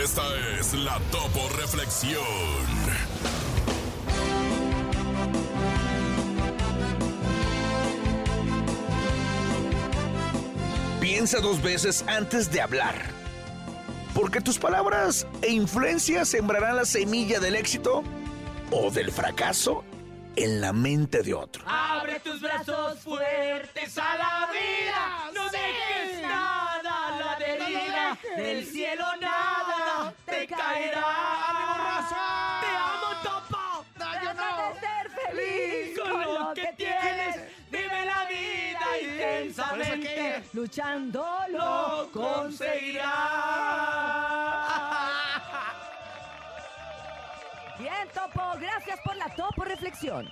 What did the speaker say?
Esta es la Topo Reflexión. Piensa dos veces antes de hablar. Porque tus palabras e influencias sembrarán la semilla del éxito o del fracaso en la mente de otro. Abre tus brazos fuertes a la vida. No dejes nada a la deriva. Del cielo nada Topo. Trata de ser feliz Con lo que tienes, vive la vida intensamente. Luchando Lo conseguirás. Bien, Topo. Gracias por la Topo Reflexión.